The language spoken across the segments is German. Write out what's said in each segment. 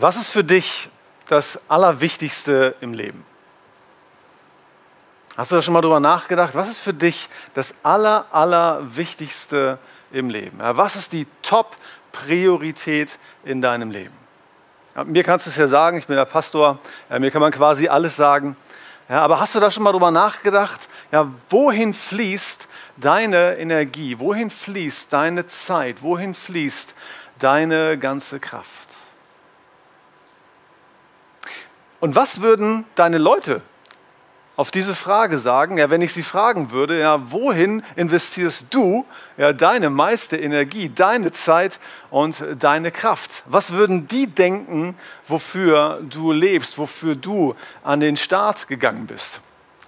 Was ist für dich das Allerwichtigste im Leben? Hast du da schon mal drüber nachgedacht? Was ist für dich das Aller, Allerwichtigste im Leben? Was ist die Top-Priorität in deinem Leben? Mir kannst du es ja sagen, ich bin der Pastor, mir kann man quasi alles sagen. aber hast du da schon mal drüber nachgedacht? Ja, wohin fließt deine Energie? Wohin fließt deine Zeit? Wohin fließt deine ganze Kraft? Und was würden deine Leute auf diese Frage sagen? Ja, wenn ich sie fragen würde, ja, wohin investierst du ja, deine meiste Energie, deine Zeit und deine Kraft? Was würden die denken, wofür du lebst, wofür du an den Start gegangen bist?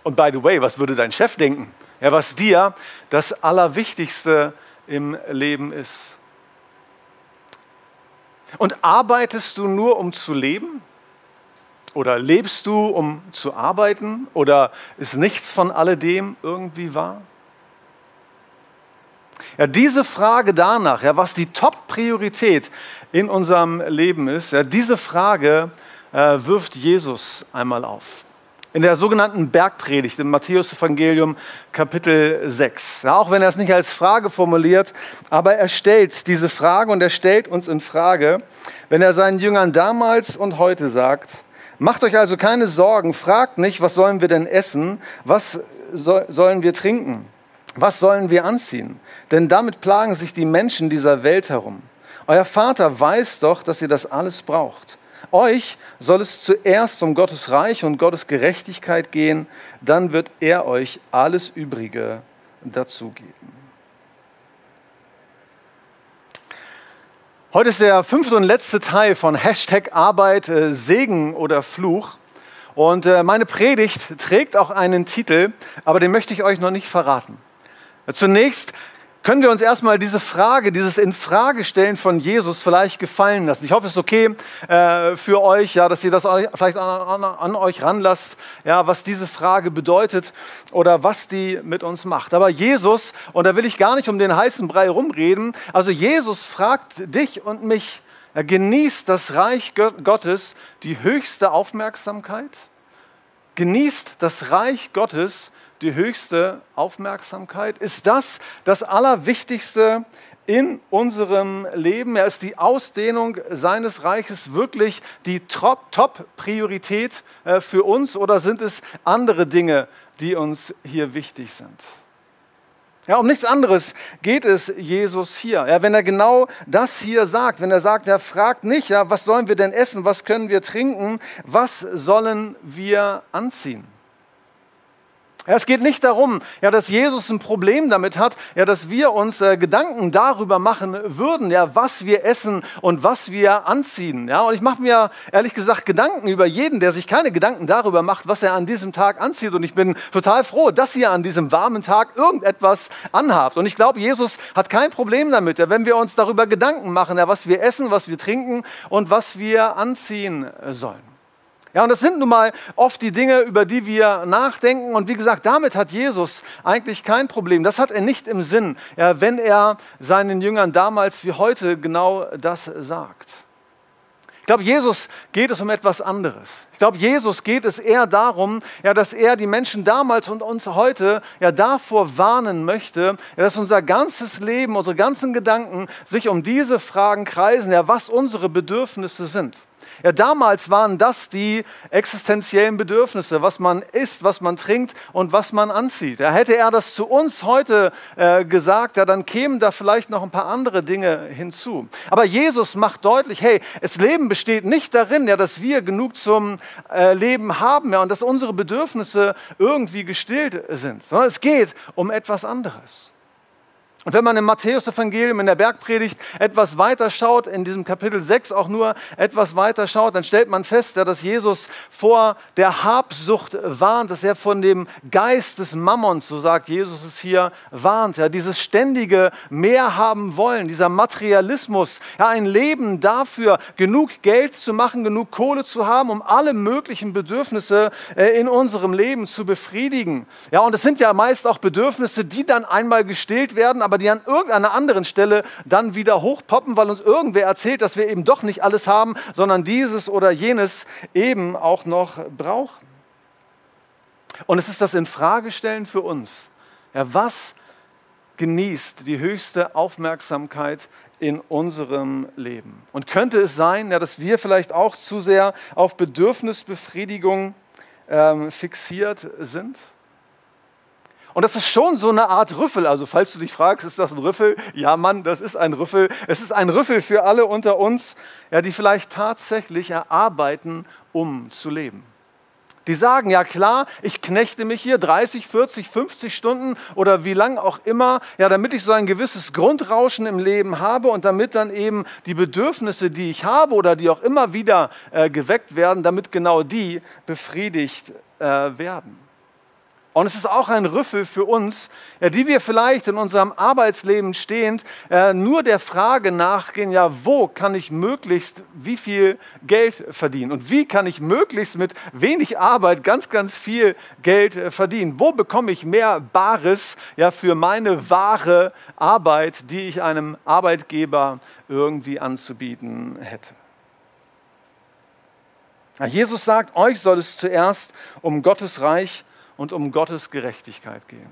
Und by the way, was würde dein Chef denken? Ja, was dir das Allerwichtigste im Leben ist. Und arbeitest du nur, um zu leben? Oder lebst du, um zu arbeiten? Oder ist nichts von alledem irgendwie wahr? Ja, diese Frage danach, ja, was die Top-Priorität in unserem Leben ist, ja, diese Frage äh, wirft Jesus einmal auf. In der sogenannten Bergpredigt im Matthäus-Evangelium Kapitel 6. Ja, auch wenn er es nicht als Frage formuliert, aber er stellt diese Frage und er stellt uns in Frage, wenn er seinen Jüngern damals und heute sagt, Macht euch also keine Sorgen, fragt nicht, was sollen wir denn essen, was so, sollen wir trinken, was sollen wir anziehen, denn damit plagen sich die Menschen dieser Welt herum. Euer Vater weiß doch, dass ihr das alles braucht. Euch soll es zuerst um Gottes Reich und Gottes Gerechtigkeit gehen, dann wird er euch alles Übrige dazugeben. Heute ist der fünfte und letzte Teil von Hashtag Arbeit, äh, Segen oder Fluch. Und äh, meine Predigt trägt auch einen Titel, aber den möchte ich euch noch nicht verraten. Zunächst können wir uns erstmal diese Frage, dieses Infragestellen von Jesus vielleicht gefallen lassen. Ich hoffe, es ist okay äh, für euch, ja, dass ihr das vielleicht an, an, an, euch ranlasst, ja, was diese Frage bedeutet oder was die mit uns macht. Aber Jesus, und da will ich gar nicht um den heißen Brei rumreden, also Jesus fragt dich und mich, er genießt das Reich Gottes die höchste Aufmerksamkeit? Genießt das Reich Gottes die höchste Aufmerksamkeit? Ist das das Allerwichtigste in unserem Leben? Er ist die Ausdehnung seines Reiches wirklich die Top-Priorität äh, für uns oder sind es andere Dinge, die uns hier wichtig sind? Ja, um nichts anderes geht es Jesus hier. Ja, wenn er genau das hier sagt, wenn er sagt, er fragt nicht, ja, was sollen wir denn essen, was können wir trinken, was sollen wir anziehen? Es geht nicht darum, ja, dass Jesus ein Problem damit hat, ja, dass wir uns äh, Gedanken darüber machen würden, ja, was wir essen und was wir anziehen. Ja, und ich mache mir ehrlich gesagt Gedanken über jeden, der sich keine Gedanken darüber macht, was er an diesem Tag anzieht. Und ich bin total froh, dass ihr an diesem warmen Tag irgendetwas anhabt. Und ich glaube, Jesus hat kein Problem damit, ja, wenn wir uns darüber Gedanken machen, ja, was wir essen, was wir trinken und was wir anziehen sollen. Ja, und das sind nun mal oft die Dinge, über die wir nachdenken. Und wie gesagt, damit hat Jesus eigentlich kein Problem. Das hat er nicht im Sinn, ja, wenn er seinen Jüngern damals wie heute genau das sagt. Ich glaube, Jesus geht es um etwas anderes. Ich glaube, Jesus geht es eher darum, ja, dass er die Menschen damals und uns heute ja, davor warnen möchte, ja, dass unser ganzes Leben, unsere ganzen Gedanken sich um diese Fragen kreisen, ja, was unsere Bedürfnisse sind. Ja, damals waren das die existenziellen Bedürfnisse, was man isst, was man trinkt und was man anzieht. Ja, hätte er das zu uns heute äh, gesagt, ja, dann kämen da vielleicht noch ein paar andere Dinge hinzu. Aber Jesus macht deutlich, hey, das Leben besteht nicht darin, ja, dass wir genug zum äh, Leben haben ja, und dass unsere Bedürfnisse irgendwie gestillt sind, sondern es geht um etwas anderes. Und wenn man im Matthäus-Evangelium in der Bergpredigt etwas weiter schaut, in diesem Kapitel 6 auch nur etwas weiter schaut, dann stellt man fest, dass Jesus vor der Habsucht warnt, dass er von dem Geist des Mammons, so sagt Jesus es hier, warnt. Ja, dieses ständige Mehr haben wollen, dieser Materialismus, ja, ein Leben dafür, genug Geld zu machen, genug Kohle zu haben, um alle möglichen Bedürfnisse äh, in unserem Leben zu befriedigen. Ja, und es sind ja meist auch Bedürfnisse, die dann einmal gestillt werden, aber die an irgendeiner anderen Stelle dann wieder hochpoppen, weil uns irgendwer erzählt, dass wir eben doch nicht alles haben, sondern dieses oder jenes eben auch noch brauchen. Und es ist das Infragestellen für uns. Ja, was genießt die höchste Aufmerksamkeit in unserem Leben? Und könnte es sein, ja, dass wir vielleicht auch zu sehr auf Bedürfnisbefriedigung ähm, fixiert sind? Und das ist schon so eine Art Rüffel. Also falls du dich fragst, ist das ein Rüffel? Ja, Mann, das ist ein Rüffel. Es ist ein Rüffel für alle unter uns, ja, die vielleicht tatsächlich erarbeiten, um zu leben. Die sagen, ja klar, ich knechte mich hier 30, 40, 50 Stunden oder wie lang auch immer, ja, damit ich so ein gewisses Grundrauschen im Leben habe und damit dann eben die Bedürfnisse, die ich habe oder die auch immer wieder äh, geweckt werden, damit genau die befriedigt äh, werden. Und es ist auch ein Rüffel für uns, die wir vielleicht in unserem Arbeitsleben stehend äh, nur der Frage nachgehen, ja, wo kann ich möglichst wie viel Geld verdienen? Und wie kann ich möglichst mit wenig Arbeit ganz, ganz viel Geld äh, verdienen? Wo bekomme ich mehr Bares ja, für meine wahre Arbeit, die ich einem Arbeitgeber irgendwie anzubieten hätte? Jesus sagt, euch soll es zuerst um Gottes Reich und um Gottes Gerechtigkeit gehen.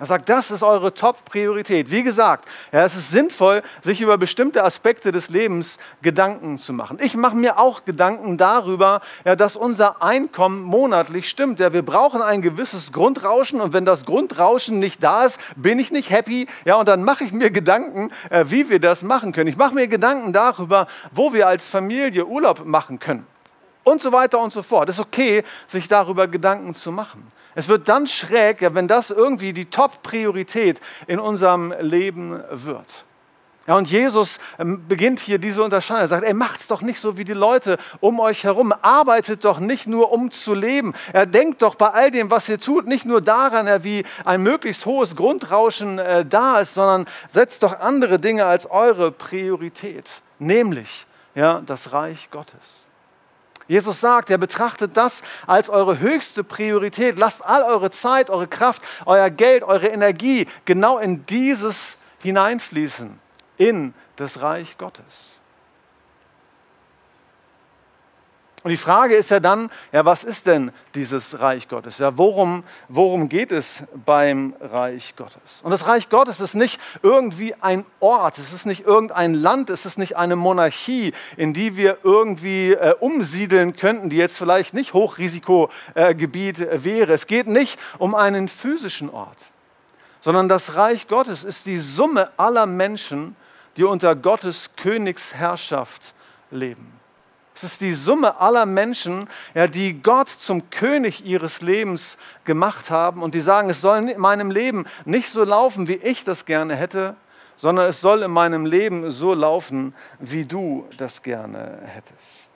Er sagt, das ist eure Top-Priorität. Wie gesagt, ja, es ist sinnvoll, sich über bestimmte Aspekte des Lebens Gedanken zu machen. Ich mache mir auch Gedanken darüber, ja, dass unser Einkommen monatlich stimmt. Ja, wir brauchen ein gewisses Grundrauschen und wenn das Grundrauschen nicht da ist, bin ich nicht happy. Ja, und dann mache ich mir Gedanken, äh, wie wir das machen können. Ich mache mir Gedanken darüber, wo wir als Familie Urlaub machen können. Und so weiter und so fort. Es ist okay, sich darüber Gedanken zu machen. Es wird dann schräg, wenn das irgendwie die Top-Priorität in unserem Leben wird. Ja, und Jesus ähm, beginnt hier diese Unterscheidung. Er sagt, er macht es doch nicht so wie die Leute um euch herum. Arbeitet doch nicht nur, um zu leben. Er denkt doch bei all dem, was ihr tut, nicht nur daran, wie ein möglichst hohes Grundrauschen äh, da ist, sondern setzt doch andere Dinge als eure Priorität, nämlich ja, das Reich Gottes. Jesus sagt, er betrachtet das als eure höchste Priorität. Lasst all eure Zeit, eure Kraft, euer Geld, eure Energie genau in dieses hineinfließen, in das Reich Gottes. Und die Frage ist ja dann, ja, was ist denn dieses Reich Gottes? Ja, worum, worum geht es beim Reich Gottes? Und das Reich Gottes ist nicht irgendwie ein Ort, es ist nicht irgendein Land, es ist nicht eine Monarchie, in die wir irgendwie äh, umsiedeln könnten, die jetzt vielleicht nicht Hochrisikogebiet äh, wäre. Es geht nicht um einen physischen Ort, sondern das Reich Gottes ist die Summe aller Menschen, die unter Gottes Königsherrschaft leben. Es ist die Summe aller Menschen, ja, die Gott zum König ihres Lebens gemacht haben und die sagen, es soll in meinem Leben nicht so laufen, wie ich das gerne hätte, sondern es soll in meinem Leben so laufen, wie du das gerne hättest.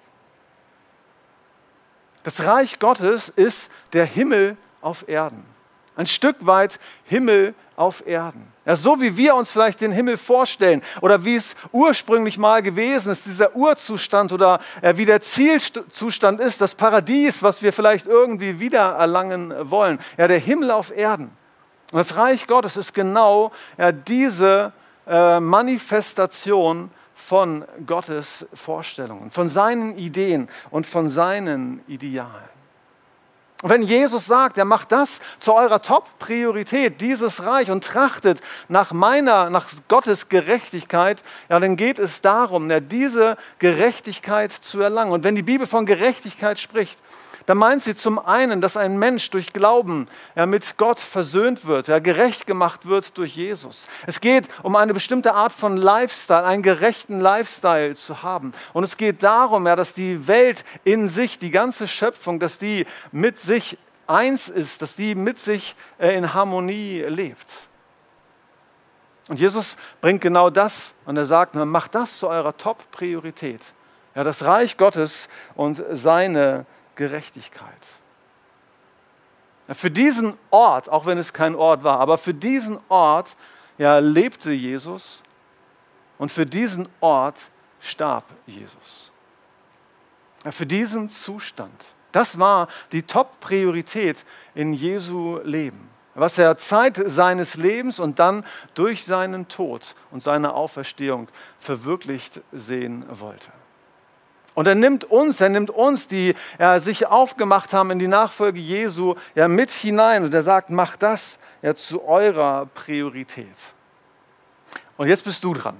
Das Reich Gottes ist der Himmel auf Erden. Ein Stück weit Himmel auf Erden. Ja, so wie wir uns vielleicht den Himmel vorstellen oder wie es ursprünglich mal gewesen ist, dieser Urzustand oder äh, wie der Zielzustand ist, das Paradies, was wir vielleicht irgendwie wieder erlangen wollen. Ja, der Himmel auf Erden. Und das Reich Gottes ist genau ja, diese äh, Manifestation von Gottes Vorstellungen, von seinen Ideen und von seinen Idealen. Und wenn Jesus sagt, er macht das zu eurer Top-Priorität, dieses Reich, und trachtet nach meiner, nach Gottes Gerechtigkeit, ja, dann geht es darum, ja, diese Gerechtigkeit zu erlangen. Und wenn die Bibel von Gerechtigkeit spricht, da meint sie zum einen, dass ein Mensch durch Glauben ja, mit Gott versöhnt wird, ja, gerecht gemacht wird durch Jesus. Es geht um eine bestimmte Art von Lifestyle, einen gerechten Lifestyle zu haben. Und es geht darum, ja, dass die Welt in sich, die ganze Schöpfung, dass die mit sich eins ist, dass die mit sich äh, in Harmonie lebt. Und Jesus bringt genau das und er sagt, macht das zu eurer Top-Priorität. Ja, das Reich Gottes und seine Gerechtigkeit. Für diesen Ort, auch wenn es kein Ort war, aber für diesen Ort ja, lebte Jesus und für diesen Ort starb Jesus. Für diesen Zustand. Das war die Top-Priorität in Jesu Leben was er Zeit seines Lebens und dann durch seinen Tod und seine Auferstehung verwirklicht sehen wollte. Und er nimmt uns, er nimmt uns, die ja, sich aufgemacht haben in die Nachfolge Jesu, ja, mit hinein und er sagt, mach das ja, zu eurer Priorität. Und jetzt bist du dran.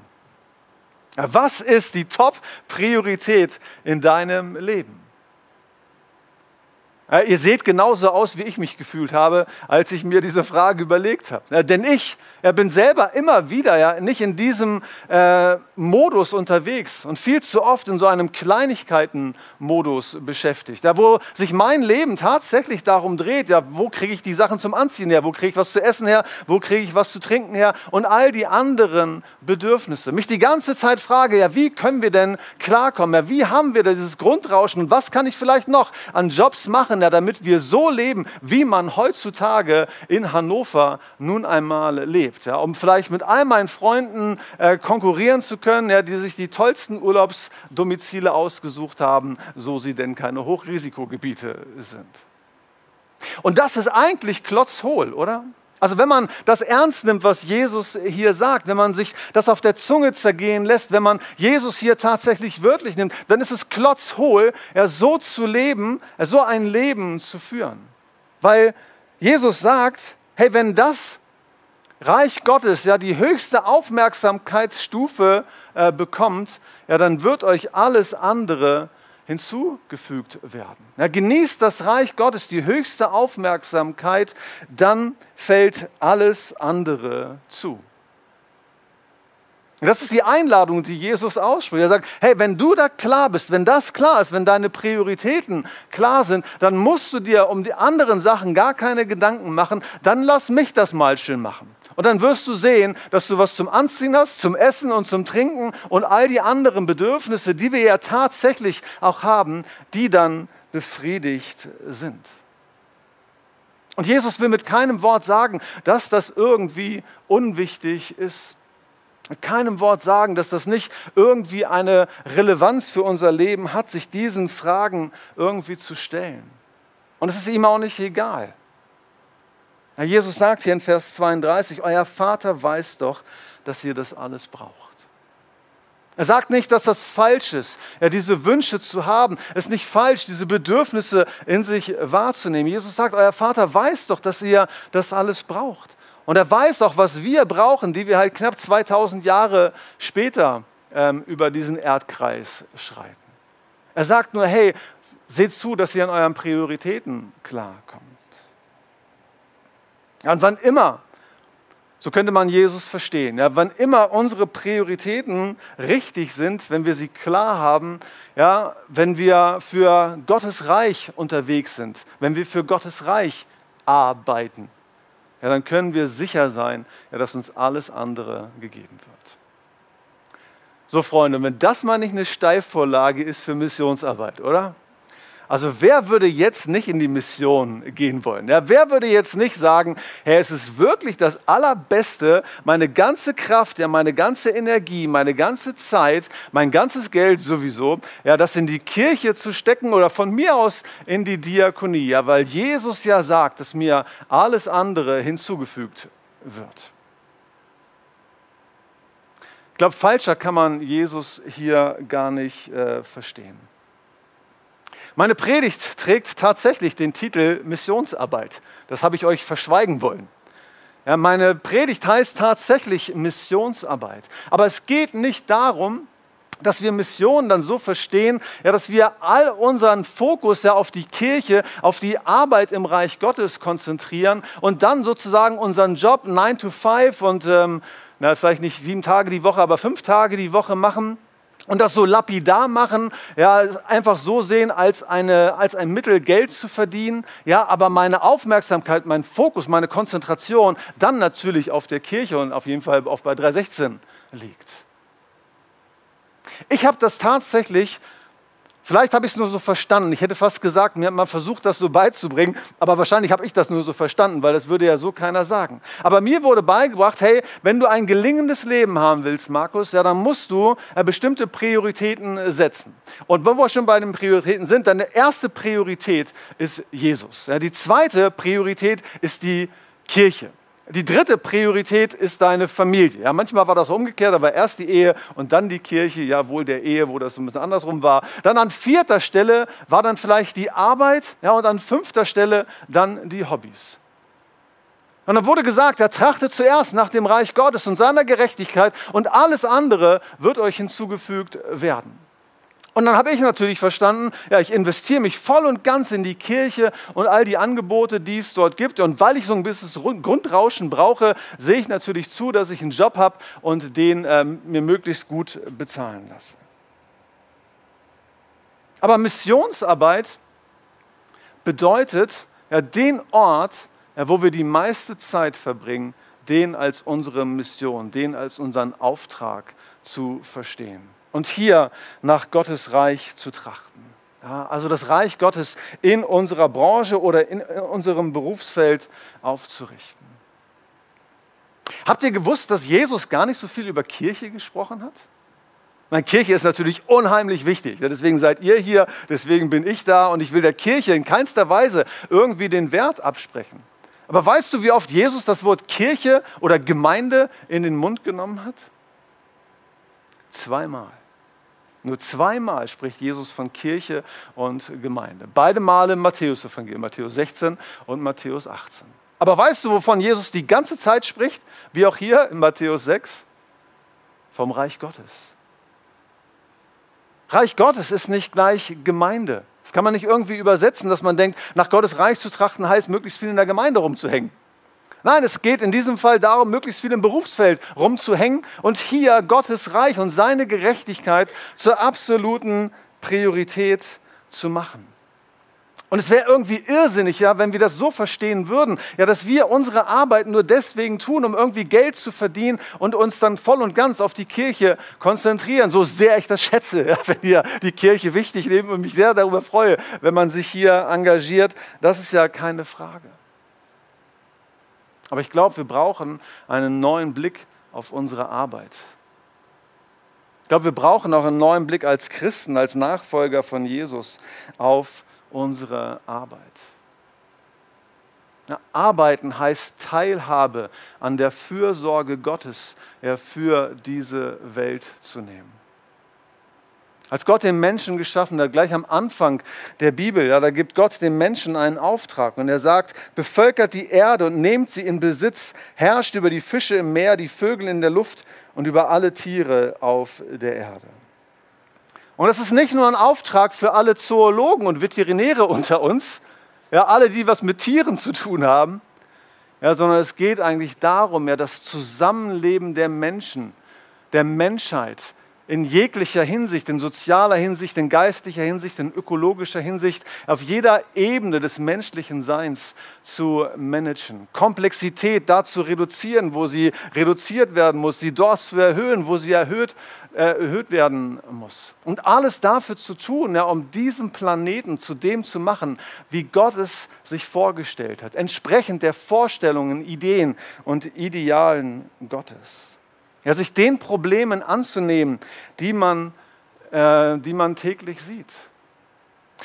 Ja, was ist die Top-Priorität in deinem Leben? Ihr seht genauso aus, wie ich mich gefühlt habe, als ich mir diese Frage überlegt habe. Denn ich bin selber immer wieder ja, nicht in diesem äh, Modus unterwegs und viel zu oft in so einem Kleinigkeiten-Modus beschäftigt. Ja, wo sich mein Leben tatsächlich darum dreht, ja, wo kriege ich die Sachen zum Anziehen her, wo kriege ich was zu essen her, wo kriege ich was zu trinken her und all die anderen Bedürfnisse. Mich die ganze Zeit frage, ja, wie können wir denn klarkommen? Ja, wie haben wir dieses Grundrauschen und was kann ich vielleicht noch an Jobs machen? Ja, damit wir so leben, wie man heutzutage in Hannover nun einmal lebt. Ja, um vielleicht mit all meinen Freunden äh, konkurrieren zu können, ja, die sich die tollsten Urlaubsdomizile ausgesucht haben, so sie denn keine Hochrisikogebiete sind. Und das ist eigentlich klotzhohl, oder? Also wenn man das ernst nimmt, was Jesus hier sagt, wenn man sich das auf der Zunge zergehen lässt, wenn man Jesus hier tatsächlich wörtlich nimmt, dann ist es klotzhohl, ja, so zu leben, so ein Leben zu führen. Weil Jesus sagt, hey, wenn das Reich Gottes ja die höchste Aufmerksamkeitsstufe äh, bekommt, ja, dann wird euch alles andere hinzugefügt werden. Ja, genießt das Reich Gottes die höchste Aufmerksamkeit, dann fällt alles andere zu. Das ist die Einladung, die Jesus ausspricht. Er sagt, hey, wenn du da klar bist, wenn das klar ist, wenn deine Prioritäten klar sind, dann musst du dir um die anderen Sachen gar keine Gedanken machen, dann lass mich das mal schön machen. Und dann wirst du sehen, dass du was zum Anziehen hast, zum Essen und zum Trinken und all die anderen Bedürfnisse, die wir ja tatsächlich auch haben, die dann befriedigt sind. Und Jesus will mit keinem Wort sagen, dass das irgendwie unwichtig ist. Mit keinem Wort sagen, dass das nicht irgendwie eine Relevanz für unser Leben hat, sich diesen Fragen irgendwie zu stellen. Und es ist ihm auch nicht egal. Jesus sagt hier in Vers 32, euer Vater weiß doch, dass ihr das alles braucht. Er sagt nicht, dass das falsch ist, ja, diese Wünsche zu haben. Es ist nicht falsch, diese Bedürfnisse in sich wahrzunehmen. Jesus sagt, euer Vater weiß doch, dass ihr das alles braucht. Und er weiß auch, was wir brauchen, die wir halt knapp 2000 Jahre später ähm, über diesen Erdkreis schreiten. Er sagt nur, hey, seht zu, dass ihr an euren Prioritäten klarkommt. Und wann immer, so könnte man Jesus verstehen, ja, wann immer unsere Prioritäten richtig sind, wenn wir sie klar haben, ja, wenn wir für Gottes Reich unterwegs sind, wenn wir für Gottes Reich arbeiten, ja, dann können wir sicher sein, ja, dass uns alles andere gegeben wird. So, Freunde, wenn das mal nicht eine Steilvorlage ist für Missionsarbeit, oder? Also wer würde jetzt nicht in die Mission gehen wollen? Ja, wer würde jetzt nicht sagen, Herr, es ist wirklich das Allerbeste, meine ganze Kraft, ja, meine ganze Energie, meine ganze Zeit, mein ganzes Geld sowieso, ja, das in die Kirche zu stecken oder von mir aus in die Diakonie, ja, weil Jesus ja sagt, dass mir alles andere hinzugefügt wird. Ich glaube, falscher kann man Jesus hier gar nicht äh, verstehen. Meine Predigt trägt tatsächlich den Titel Missionsarbeit. Das habe ich euch verschweigen wollen. Ja, meine Predigt heißt tatsächlich Missionsarbeit. Aber es geht nicht darum, dass wir Missionen dann so verstehen, ja, dass wir all unseren Fokus ja auf die Kirche, auf die Arbeit im Reich Gottes konzentrieren und dann sozusagen unseren Job 9 to 5 und ähm, na, vielleicht nicht sieben Tage die Woche, aber fünf Tage die Woche machen und das so lapidar machen, ja, einfach so sehen als, eine, als ein Mittel, Geld zu verdienen, ja, aber meine Aufmerksamkeit, mein Fokus, meine Konzentration dann natürlich auf der Kirche und auf jeden Fall auf bei 316 liegt. Ich habe das tatsächlich Vielleicht habe ich es nur so verstanden. Ich hätte fast gesagt, mir hat man versucht, das so beizubringen, aber wahrscheinlich habe ich das nur so verstanden, weil das würde ja so keiner sagen. Aber mir wurde beigebracht, hey, wenn du ein gelingendes Leben haben willst, Markus, ja, dann musst du äh, bestimmte Prioritäten äh, setzen. Und wenn wir schon bei den Prioritäten sind, dann die erste Priorität ist Jesus. Ja, die zweite Priorität ist die Kirche. Die dritte Priorität ist deine Familie. Ja, manchmal war das umgekehrt, aber erst die Ehe und dann die Kirche, ja wohl der Ehe, wo das ein bisschen andersrum war. Dann an vierter Stelle war dann vielleicht die Arbeit ja, und an fünfter Stelle dann die Hobbys. Und dann wurde gesagt, er trachtet zuerst nach dem Reich Gottes und seiner Gerechtigkeit und alles andere wird euch hinzugefügt werden. Und dann habe ich natürlich verstanden, ja, ich investiere mich voll und ganz in die Kirche und all die Angebote, die es dort gibt. Und weil ich so ein bisschen Grundrauschen brauche, sehe ich natürlich zu, dass ich einen Job habe und den ähm, mir möglichst gut bezahlen lasse. Aber Missionsarbeit bedeutet, ja, den Ort, ja, wo wir die meiste Zeit verbringen, den als unsere Mission, den als unseren Auftrag zu verstehen und hier nach Gottes Reich zu trachten. Ja, also das Reich Gottes in unserer Branche oder in unserem Berufsfeld aufzurichten. Habt ihr gewusst, dass Jesus gar nicht so viel über Kirche gesprochen hat? Meine Kirche ist natürlich unheimlich wichtig. Deswegen seid ihr hier, deswegen bin ich da und ich will der Kirche in keinster Weise irgendwie den Wert absprechen. Aber weißt du, wie oft Jesus das Wort Kirche oder Gemeinde in den Mund genommen hat? Zweimal. Nur zweimal spricht Jesus von Kirche und Gemeinde. Beide Male im Matthäus-Evangelium, Matthäus 16 und Matthäus 18. Aber weißt du, wovon Jesus die ganze Zeit spricht? Wie auch hier in Matthäus 6? Vom Reich Gottes. Reich Gottes ist nicht gleich Gemeinde. Das kann man nicht irgendwie übersetzen, dass man denkt, nach Gottes Reich zu trachten heißt, möglichst viel in der Gemeinde rumzuhängen. Nein, es geht in diesem Fall darum, möglichst viel im Berufsfeld rumzuhängen und hier Gottes Reich und seine Gerechtigkeit zur absoluten Priorität zu machen. Und es wäre irgendwie irrsinnig, ja, wenn wir das so verstehen würden, ja, dass wir unsere Arbeit nur deswegen tun, um irgendwie Geld zu verdienen und uns dann voll und ganz auf die Kirche konzentrieren. So sehr ich das schätze, ja, wenn ihr die Kirche wichtig nehmt und mich sehr darüber freue, wenn man sich hier engagiert. Das ist ja keine Frage. Aber ich glaube, wir brauchen einen neuen Blick auf unsere Arbeit. Ich glaube, wir brauchen auch einen neuen Blick als Christen, als Nachfolger von Jesus auf unsere Arbeit. Arbeiten heißt Teilhabe an der Fürsorge Gottes für diese Welt zu nehmen. Als Gott den Menschen geschaffen hat, gleich am Anfang der Bibel, ja, da gibt Gott dem Menschen einen Auftrag und er sagt, bevölkert die Erde und nehmt sie in Besitz, herrscht über die Fische im Meer, die Vögel in der Luft und über alle Tiere auf der Erde. Und das ist nicht nur ein Auftrag für alle Zoologen und Veterinäre unter uns, ja, alle, die was mit Tieren zu tun haben, ja, sondern es geht eigentlich darum, ja, das Zusammenleben der Menschen, der Menschheit, in jeglicher Hinsicht, in sozialer Hinsicht, in geistlicher Hinsicht, in ökologischer Hinsicht, auf jeder Ebene des menschlichen Seins zu managen. Komplexität da zu reduzieren, wo sie reduziert werden muss, sie dort zu erhöhen, wo sie erhöht, äh, erhöht werden muss. Und alles dafür zu tun, ja, um diesen Planeten zu dem zu machen, wie Gott es sich vorgestellt hat, entsprechend der Vorstellungen, Ideen und Idealen Gottes. Ja, sich den Problemen anzunehmen, die man, äh, die man täglich sieht.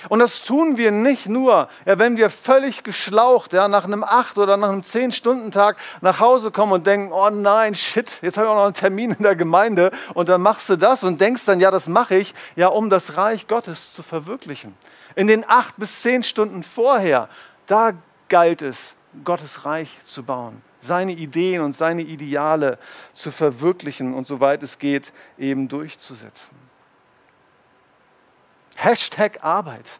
Und das tun wir nicht nur, ja, wenn wir völlig geschlaucht ja, nach einem acht oder nach einem zehn Stunden Tag nach Hause kommen und denken, oh nein, shit, jetzt habe ich auch noch einen Termin in der Gemeinde und dann machst du das und denkst dann, ja, das mache ich, ja, um das Reich Gottes zu verwirklichen. In den acht bis zehn Stunden vorher, da galt es, Gottes Reich zu bauen seine Ideen und seine Ideale zu verwirklichen und soweit es geht, eben durchzusetzen. Hashtag Arbeit.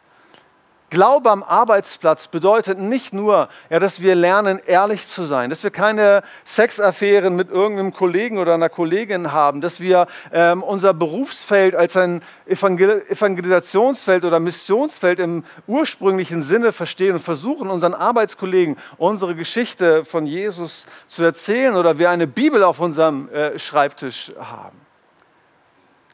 Glaube am Arbeitsplatz bedeutet nicht nur, ja, dass wir lernen, ehrlich zu sein, dass wir keine Sexaffären mit irgendeinem Kollegen oder einer Kollegin haben, dass wir ähm, unser Berufsfeld als ein Evangel Evangelisationsfeld oder Missionsfeld im ursprünglichen Sinne verstehen und versuchen, unseren Arbeitskollegen unsere Geschichte von Jesus zu erzählen oder wir eine Bibel auf unserem äh, Schreibtisch haben.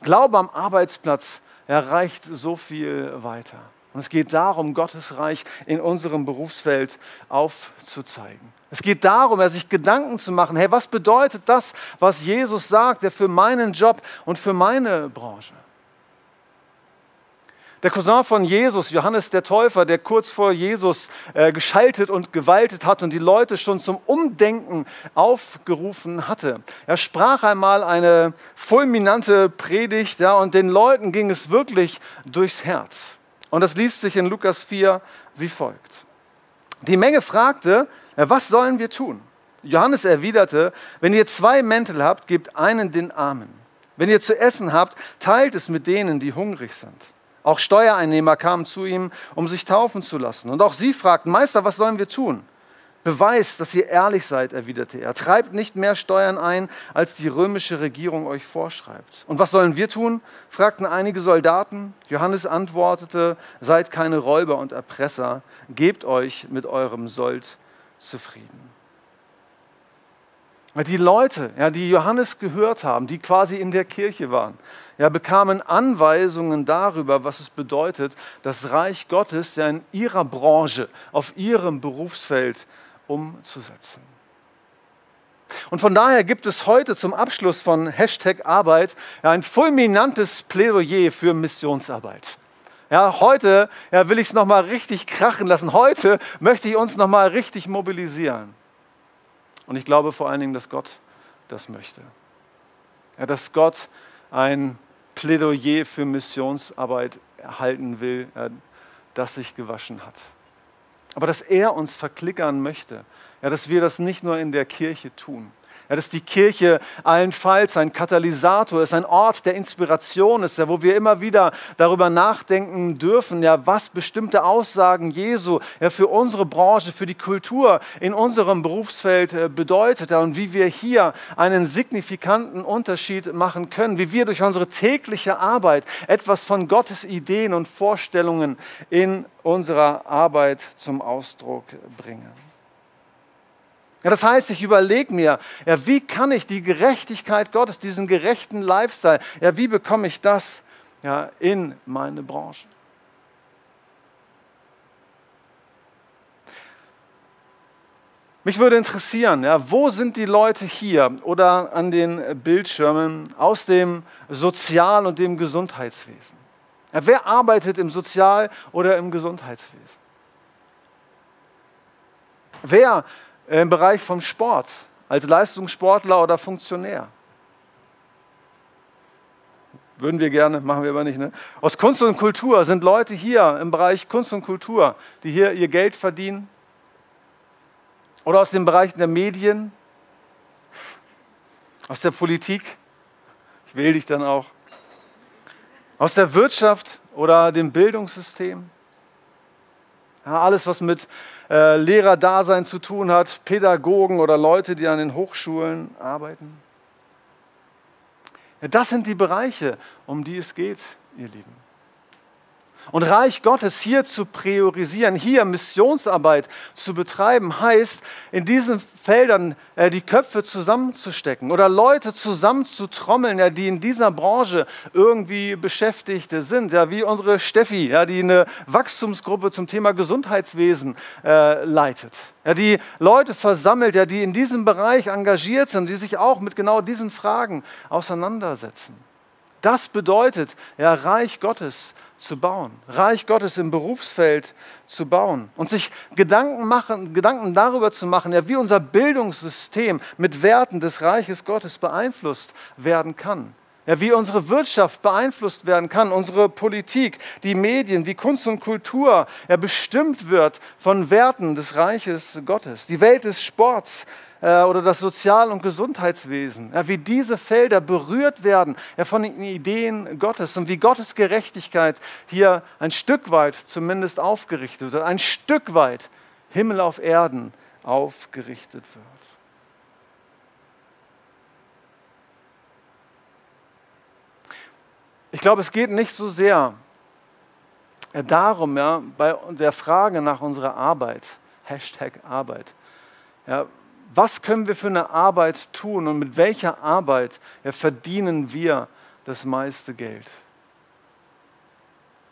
Glaube am Arbeitsplatz erreicht so viel weiter. Und es geht darum, Gottes Reich in unserem Berufsfeld aufzuzeigen. Es geht darum, sich Gedanken zu machen, hey, was bedeutet das, was Jesus sagt, der für meinen Job und für meine Branche? Der Cousin von Jesus, Johannes der Täufer, der kurz vor Jesus äh, geschaltet und gewaltet hat und die Leute schon zum Umdenken aufgerufen hatte. Er sprach einmal eine fulminante Predigt ja, und den Leuten ging es wirklich durchs Herz. Und das liest sich in Lukas 4 wie folgt. Die Menge fragte, was sollen wir tun? Johannes erwiderte, wenn ihr zwei Mäntel habt, gebt einen den Armen. Wenn ihr zu essen habt, teilt es mit denen, die hungrig sind. Auch Steuereinnehmer kamen zu ihm, um sich taufen zu lassen. Und auch sie fragten, Meister, was sollen wir tun? Beweist, dass ihr ehrlich seid, erwiderte er. Treibt nicht mehr Steuern ein, als die römische Regierung euch vorschreibt. Und was sollen wir tun? fragten einige Soldaten. Johannes antwortete, seid keine Räuber und Erpresser, gebt euch mit eurem Sold zufrieden. Die Leute, ja, die Johannes gehört haben, die quasi in der Kirche waren, ja, bekamen Anweisungen darüber, was es bedeutet, das Reich Gottes ja in ihrer Branche, auf ihrem Berufsfeld umzusetzen. Und von daher gibt es heute zum Abschluss von Hashtag Arbeit ein fulminantes Plädoyer für Missionsarbeit. Ja, heute ja, will ich es nochmal richtig krachen lassen. Heute möchte ich uns nochmal richtig mobilisieren. Und ich glaube vor allen Dingen, dass Gott das möchte. Ja, dass Gott ein Plädoyer für Missionsarbeit erhalten will, das sich gewaschen hat. Aber dass er uns verklickern möchte, ja, dass wir das nicht nur in der Kirche tun, ja, dass die Kirche allenfalls ein Katalysator ist, ein Ort der Inspiration ist, ja, wo wir immer wieder darüber nachdenken dürfen, ja, was bestimmte Aussagen Jesu ja, für unsere Branche, für die Kultur in unserem Berufsfeld äh, bedeutet ja, und wie wir hier einen signifikanten Unterschied machen können, wie wir durch unsere tägliche Arbeit etwas von Gottes Ideen und Vorstellungen in unserer Arbeit zum Ausdruck bringen. Ja, das heißt, ich überlege mir, ja, wie kann ich die Gerechtigkeit Gottes, diesen gerechten Lifestyle, ja, wie bekomme ich das ja, in meine Branche? Mich würde interessieren, ja, wo sind die Leute hier oder an den Bildschirmen aus dem Sozial- und dem Gesundheitswesen? Ja, wer arbeitet im Sozial- oder im Gesundheitswesen? Wer im Bereich vom Sport, als Leistungssportler oder Funktionär. Würden wir gerne, machen wir aber nicht. Ne? Aus Kunst und Kultur sind Leute hier im Bereich Kunst und Kultur, die hier ihr Geld verdienen. Oder aus den Bereichen der Medien, aus der Politik. Ich wähle dich dann auch. Aus der Wirtschaft oder dem Bildungssystem. Ja, alles, was mit äh, Lehrerdasein zu tun hat, Pädagogen oder Leute, die an den Hochschulen arbeiten. Ja, das sind die Bereiche, um die es geht, ihr Lieben. Und Reich Gottes hier zu priorisieren, hier Missionsarbeit zu betreiben, heißt, in diesen Feldern äh, die Köpfe zusammenzustecken oder Leute zusammenzutrommeln, ja, die in dieser Branche irgendwie beschäftigt sind, ja, wie unsere Steffi, ja, die eine Wachstumsgruppe zum Thema Gesundheitswesen äh, leitet. Ja, die Leute versammelt, ja, die in diesem Bereich engagiert sind, die sich auch mit genau diesen Fragen auseinandersetzen. Das bedeutet ja Reich Gottes zu bauen, Reich Gottes im Berufsfeld zu bauen und sich Gedanken, machen, Gedanken darüber zu machen, ja, wie unser Bildungssystem mit Werten des Reiches Gottes beeinflusst werden kann. Ja, wie unsere Wirtschaft beeinflusst werden kann, unsere Politik, die Medien, wie Kunst und Kultur ja, bestimmt wird von Werten des Reiches Gottes. Die Welt des Sports oder das Sozial- und Gesundheitswesen, wie diese Felder berührt werden von den Ideen Gottes und wie Gottes Gerechtigkeit hier ein Stück weit zumindest aufgerichtet wird, ein Stück weit Himmel auf Erden aufgerichtet wird. Ich glaube, es geht nicht so sehr darum, ja, bei der Frage nach unserer Arbeit, Hashtag Arbeit, ja, was können wir für eine Arbeit tun und mit welcher Arbeit ja, verdienen wir das meiste Geld?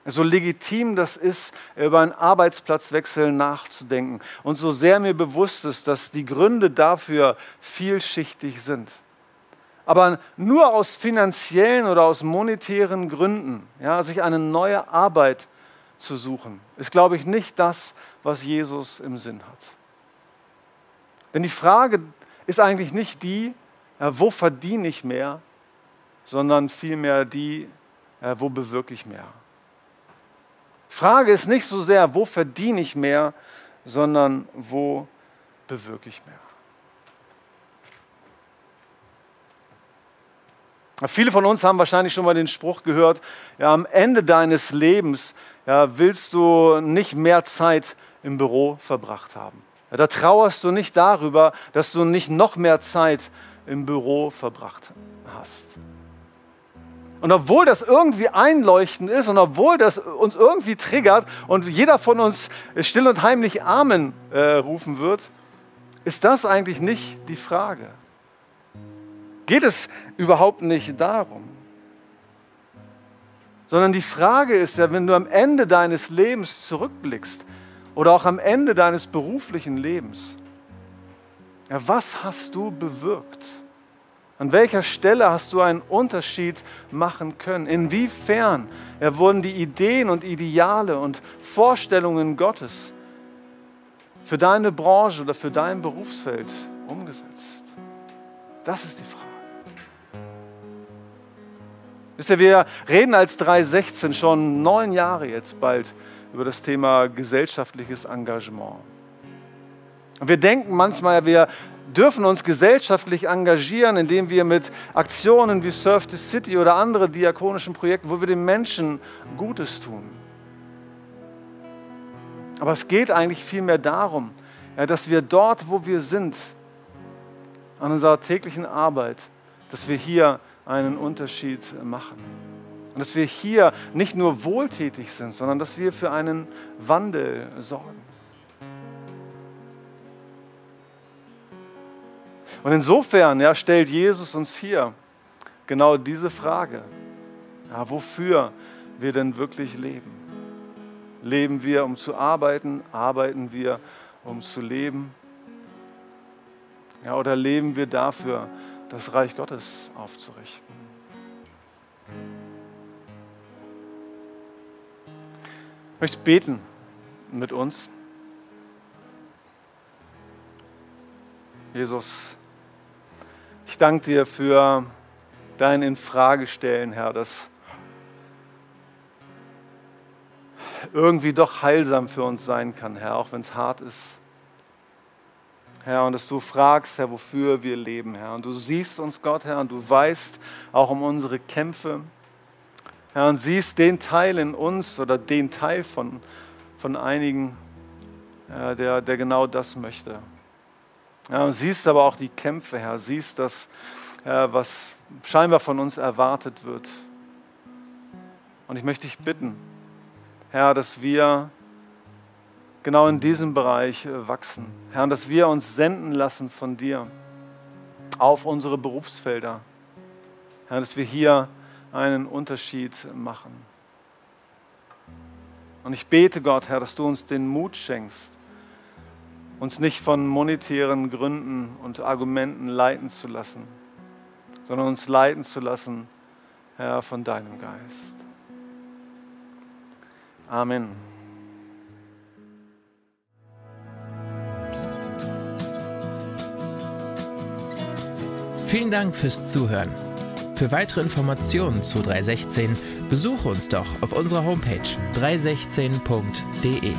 So legitim das ist, über einen Arbeitsplatzwechsel nachzudenken und so sehr mir bewusst ist, dass die Gründe dafür vielschichtig sind. Aber nur aus finanziellen oder aus monetären Gründen, ja, sich eine neue Arbeit zu suchen, ist, glaube ich, nicht das, was Jesus im Sinn hat. Denn die Frage ist eigentlich nicht die, ja, wo verdiene ich mehr, sondern vielmehr die, ja, wo bewirke ich mehr. Die Frage ist nicht so sehr, wo verdiene ich mehr, sondern wo bewirke ich mehr. Viele von uns haben wahrscheinlich schon mal den Spruch gehört, ja, am Ende deines Lebens ja, willst du nicht mehr Zeit im Büro verbracht haben. Da trauerst du nicht darüber, dass du nicht noch mehr Zeit im Büro verbracht hast. Und obwohl das irgendwie einleuchtend ist und obwohl das uns irgendwie triggert und jeder von uns still und heimlich Amen äh, rufen wird, ist das eigentlich nicht die Frage geht es überhaupt nicht darum. Sondern die Frage ist ja, wenn du am Ende deines Lebens zurückblickst oder auch am Ende deines beruflichen Lebens, ja, was hast du bewirkt? An welcher Stelle hast du einen Unterschied machen können? Inwiefern ja, wurden die Ideen und Ideale und Vorstellungen Gottes für deine Branche oder für dein Berufsfeld umgesetzt? Das ist die Frage. Wisst ihr, wir reden als 316 schon neun Jahre jetzt bald über das Thema gesellschaftliches Engagement. Und wir denken manchmal, wir dürfen uns gesellschaftlich engagieren, indem wir mit Aktionen wie Surf the City oder andere diakonischen Projekte, wo wir den Menschen Gutes tun. Aber es geht eigentlich vielmehr darum, ja, dass wir dort, wo wir sind, an unserer täglichen Arbeit, dass wir hier einen Unterschied machen. Und dass wir hier nicht nur wohltätig sind, sondern dass wir für einen Wandel sorgen. Und insofern ja, stellt Jesus uns hier genau diese Frage, ja, wofür wir denn wirklich leben. Leben wir, um zu arbeiten? Arbeiten wir, um zu leben? Ja, oder leben wir dafür, das Reich Gottes aufzurichten. Möchte beten mit uns. Jesus, ich danke dir für dein Infragestellen, Herr, das irgendwie doch heilsam für uns sein kann, Herr, auch wenn es hart ist. Herr, und dass du fragst, Herr, wofür wir leben, Herr. Und du siehst uns, Gott, Herr, und du weißt auch um unsere Kämpfe, Herr, und siehst den Teil in uns oder den Teil von, von einigen, Herr, der, der genau das möchte. Ja, und siehst aber auch die Kämpfe, Herr, siehst das, Herr, was scheinbar von uns erwartet wird. Und ich möchte dich bitten, Herr, dass wir genau in diesem Bereich äh, wachsen. Herr, dass wir uns senden lassen von dir auf unsere Berufsfelder. Herr, dass wir hier einen Unterschied machen. Und ich bete Gott, Herr, dass du uns den Mut schenkst, uns nicht von monetären Gründen und Argumenten leiten zu lassen, sondern uns leiten zu lassen, Herr, von deinem Geist. Amen. Vielen Dank fürs Zuhören. Für weitere Informationen zu 316 besuche uns doch auf unserer Homepage 316.de.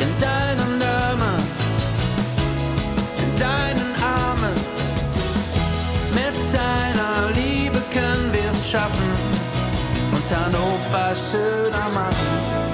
In deinem Namen, in deinen Armen. Mit deiner Liebe können wir es schaffen und Hannover schöner machen.